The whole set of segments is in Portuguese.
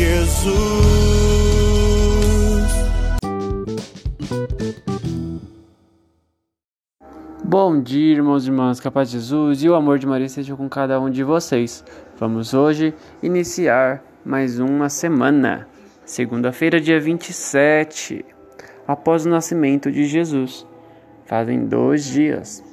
Jesus. Bom dia, irmãos e irmãs, capaz de Jesus e o amor de Maria esteja com cada um de vocês. Vamos hoje iniciar mais uma semana, segunda-feira, dia 27, após o nascimento de Jesus. Fazem dois dias.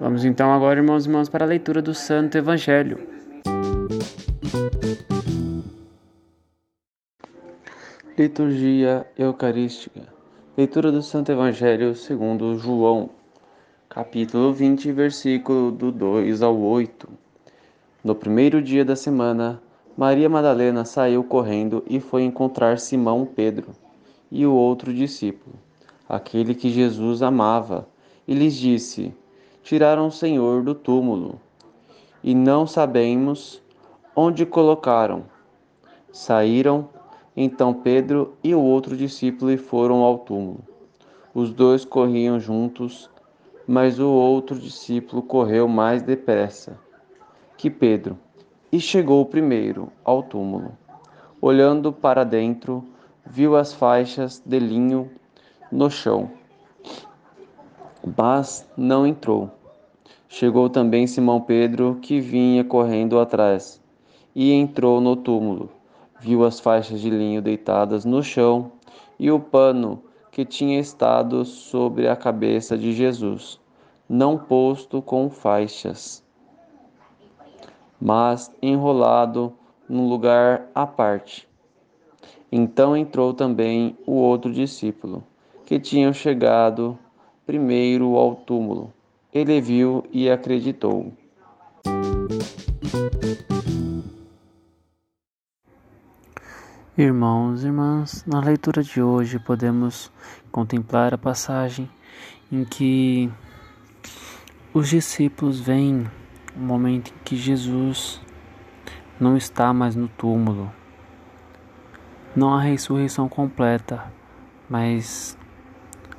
Vamos então agora, irmãos e irmãs, para a leitura do Santo Evangelho. Liturgia Eucarística. Leitura do Santo Evangelho segundo João capítulo 20, versículo do 2 ao 8. No primeiro dia da semana, Maria Madalena saiu correndo e foi encontrar Simão Pedro e o outro discípulo, aquele que Jesus amava, e lhes disse: Tiraram o Senhor do túmulo, e não sabemos onde colocaram. Saíram então Pedro e o outro discípulo foram ao túmulo. Os dois corriam juntos mas o outro discípulo correu mais depressa que Pedro e chegou primeiro ao túmulo. Olhando para dentro, viu as faixas de linho no chão, mas não entrou. Chegou também Simão Pedro, que vinha correndo atrás, e entrou no túmulo. Viu as faixas de linho deitadas no chão e o pano que tinha estado sobre a cabeça de Jesus, não posto com faixas, mas enrolado num lugar à parte. Então entrou também o outro discípulo, que tinha chegado primeiro ao túmulo. Ele viu e acreditou. Irmãos e irmãs, na leitura de hoje podemos contemplar a passagem em que os discípulos veem o momento em que Jesus não está mais no túmulo. Não a ressurreição completa, mas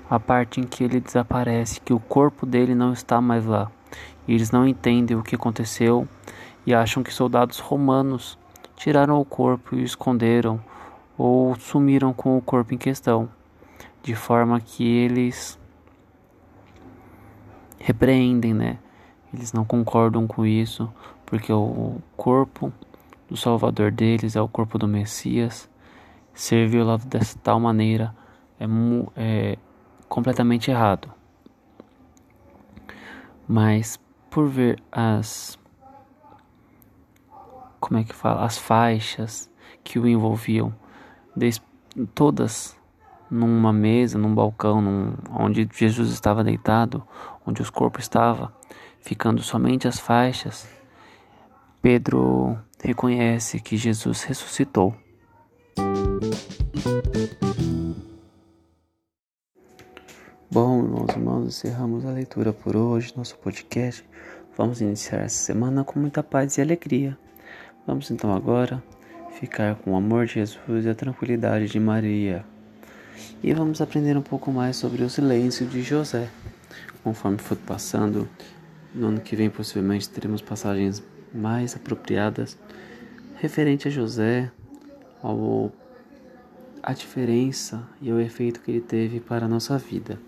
a parte em que ele desaparece, que o corpo dele não está mais lá. E eles não entendem o que aconteceu e acham que soldados romanos tiraram o corpo e o esconderam ou sumiram com o corpo em questão, de forma que eles repreendem, né? Eles não concordam com isso, porque o corpo do Salvador deles é o corpo do Messias. Ser violado dessa tal maneira é, é completamente errado. Mas por ver as como é que fala, as faixas que o envolviam, des- todas numa mesa, num balcão, num, onde Jesus estava deitado, onde os corpos estavam, ficando somente as faixas, Pedro reconhece que Jesus ressuscitou. Bom, irmãos e irmãs, encerramos a leitura por hoje, nosso podcast. Vamos iniciar essa semana com muita paz e alegria. Vamos então agora ficar com o amor de Jesus e a tranquilidade de Maria. E vamos aprender um pouco mais sobre o silêncio de José. Conforme for passando, no ano que vem possivelmente teremos passagens mais apropriadas referente a José, ao a diferença e o efeito que ele teve para a nossa vida.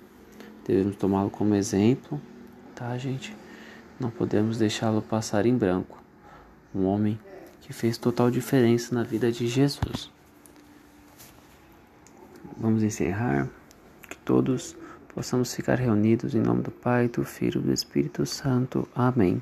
Devemos tomá-lo como exemplo, tá, gente? Não podemos deixá-lo passar em branco. Um homem que fez total diferença na vida de Jesus. Vamos encerrar. Que todos possamos ficar reunidos em nome do Pai, do Filho e do Espírito Santo. Amém.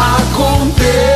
aconteça.